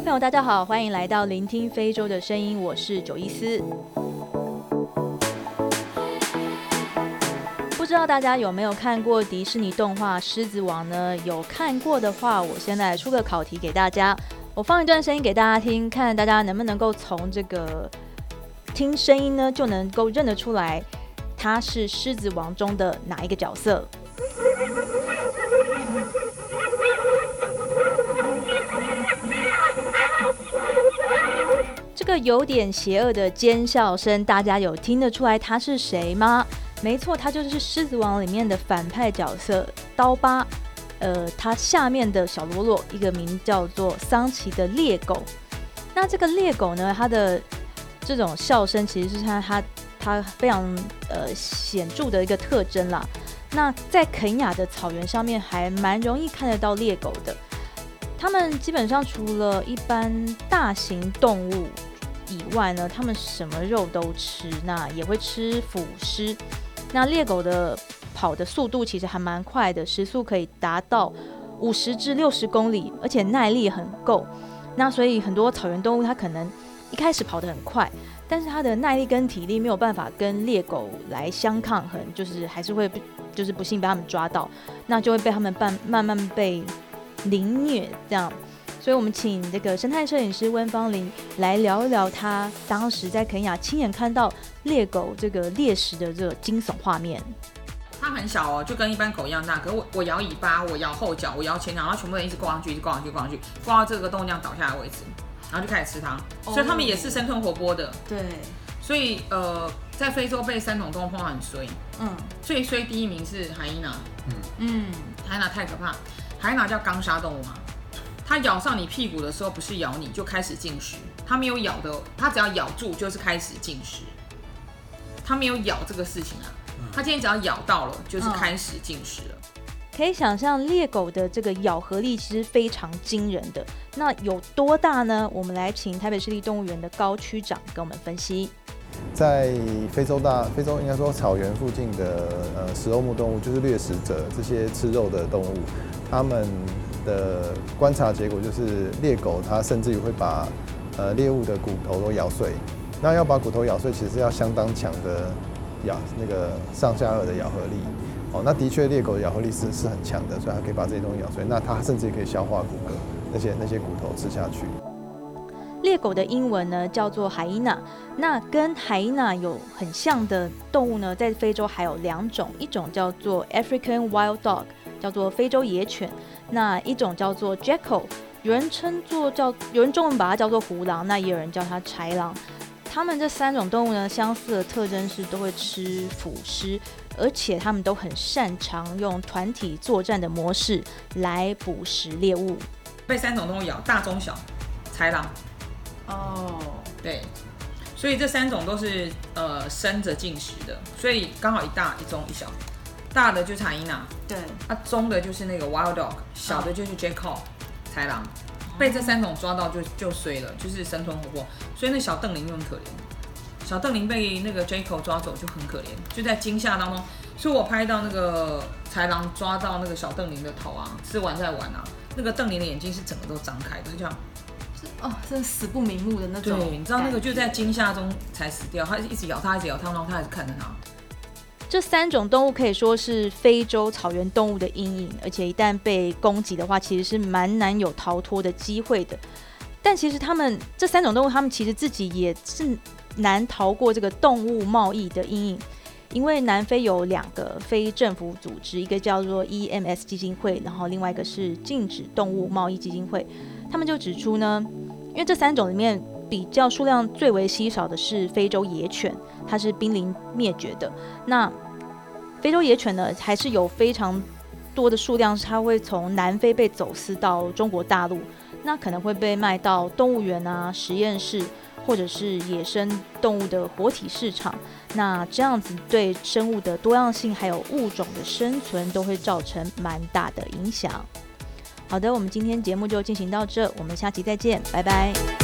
朋友，大家好，欢迎来到聆听非洲的声音，我是九一丝。不知道大家有没有看过迪士尼动画《狮子王》呢？有看过的话，我现在出个考题给大家，我放一段声音给大家听，看大家能不能够从这个听声音呢，就能够认得出来，他是《狮子王》中的哪一个角色？个有点邪恶的尖笑声，大家有听得出来他是谁吗？没错，他就是《狮子王》里面的反派角色刀疤。呃，他下面的小喽啰，一个名叫做桑奇的猎狗。那这个猎狗呢，它的这种笑声其实是它它它非常呃显著的一个特征啦。那在肯亚的草原上面，还蛮容易看得到猎狗的。它们基本上除了一般大型动物。以外呢，他们什么肉都吃，那也会吃腐尸。那猎狗的跑的速度其实还蛮快的，时速可以达到五十至六十公里，而且耐力很够。那所以很多草原动物它可能一开始跑得很快，但是它的耐力跟体力没有办法跟猎狗来相抗衡，就是还是会就是不幸被他们抓到，那就会被他们慢慢慢被凌虐这样。所以，我们请这个生态摄影师温芳玲来聊一聊他当时在肯亚亲眼看到猎狗这个猎食的这个惊悚画面。它很小哦，就跟一般狗一样大。可是我我摇尾巴，我摇后脚，我摇前脚，然后全部人一直挂上去，一直挂上去，挂上去，挂到这个动物这样倒下来为止，然后就开始吃它。所以它们也是生吞活剥的。对。所以呃，在非洲被三种动物碰到很衰。嗯。最衰第一名是海伊娜。嗯嗯。海伊娜太可怕。海伊娜叫刚杀动物嘛。它咬上你屁股的时候，不是咬你就开始进食，它没有咬的，它只要咬住就是开始进食，它没有咬这个事情啊，它今天只要咬到了就是开始进食了。可以想象猎狗的这个咬合力其实非常惊人的，那有多大呢？我们来请台北市立动物园的高区长跟我们分析。在非洲大非洲应该说草原附近的呃食肉目动物，就是掠食者这些吃肉的动物，它们。的观察结果就是，猎狗它甚至于会把呃猎物的骨头都咬碎。那要把骨头咬碎，其实要相当强的咬那个上下颚的咬合力。哦，那的确猎狗的咬合力是是很强的，所以它可以把这些东西咬碎。那它甚至也可以消化骨骼，那些那些骨头吃下去。猎狗的英文呢叫做海伊娜。那跟海伊娜有很像的动物呢，在非洲还有两种，一种叫做 African Wild Dog，叫做非洲野犬。那一种叫做 Jackal，有人称作叫，有人中文把它叫做胡狼，那也有人叫它豺狼。它们这三种动物呢，相似的特征是都会吃腐尸，而且它们都很擅长用团体作战的模式来捕食猎物。被三种动物咬，大、中、小，豺狼。哦，对，所以这三种都是呃生着进食的，所以刚好一大、一中、一小。大的就是海伊娜，对，啊，中的就是那个 wild dog，小的就是 jackal，豺狼，被这三种抓到就就衰了，就是生吞活剥，所以那小邓林就很可怜，小邓林被那个 jackal 抓走就很可怜，就在惊吓当中，所以我拍到那个豺狼抓到那个小邓林的头啊，吃完再玩啊，那个邓林的眼睛是整个都张开的，就这样，哦，真的死不瞑目的那种，对，你知道那个就在惊吓中才死掉，他一直咬他，一直咬他，然后他还是看着他。这三种动物可以说是非洲草原动物的阴影，而且一旦被攻击的话，其实是蛮难有逃脱的机会的。但其实他们这三种动物，他们其实自己也是难逃过这个动物贸易的阴影，因为南非有两个非政府组织，一个叫做 EMS 基金会，然后另外一个是禁止动物贸易基金会，他们就指出呢，因为这三种里面比较数量最为稀少的是非洲野犬。它是濒临灭绝的。那非洲野犬呢，还是有非常多的数量，它会从南非被走私到中国大陆，那可能会被卖到动物园啊、实验室，或者是野生动物的活体市场。那这样子对生物的多样性还有物种的生存都会造成蛮大的影响。好的，我们今天节目就进行到这，我们下期再见，拜拜。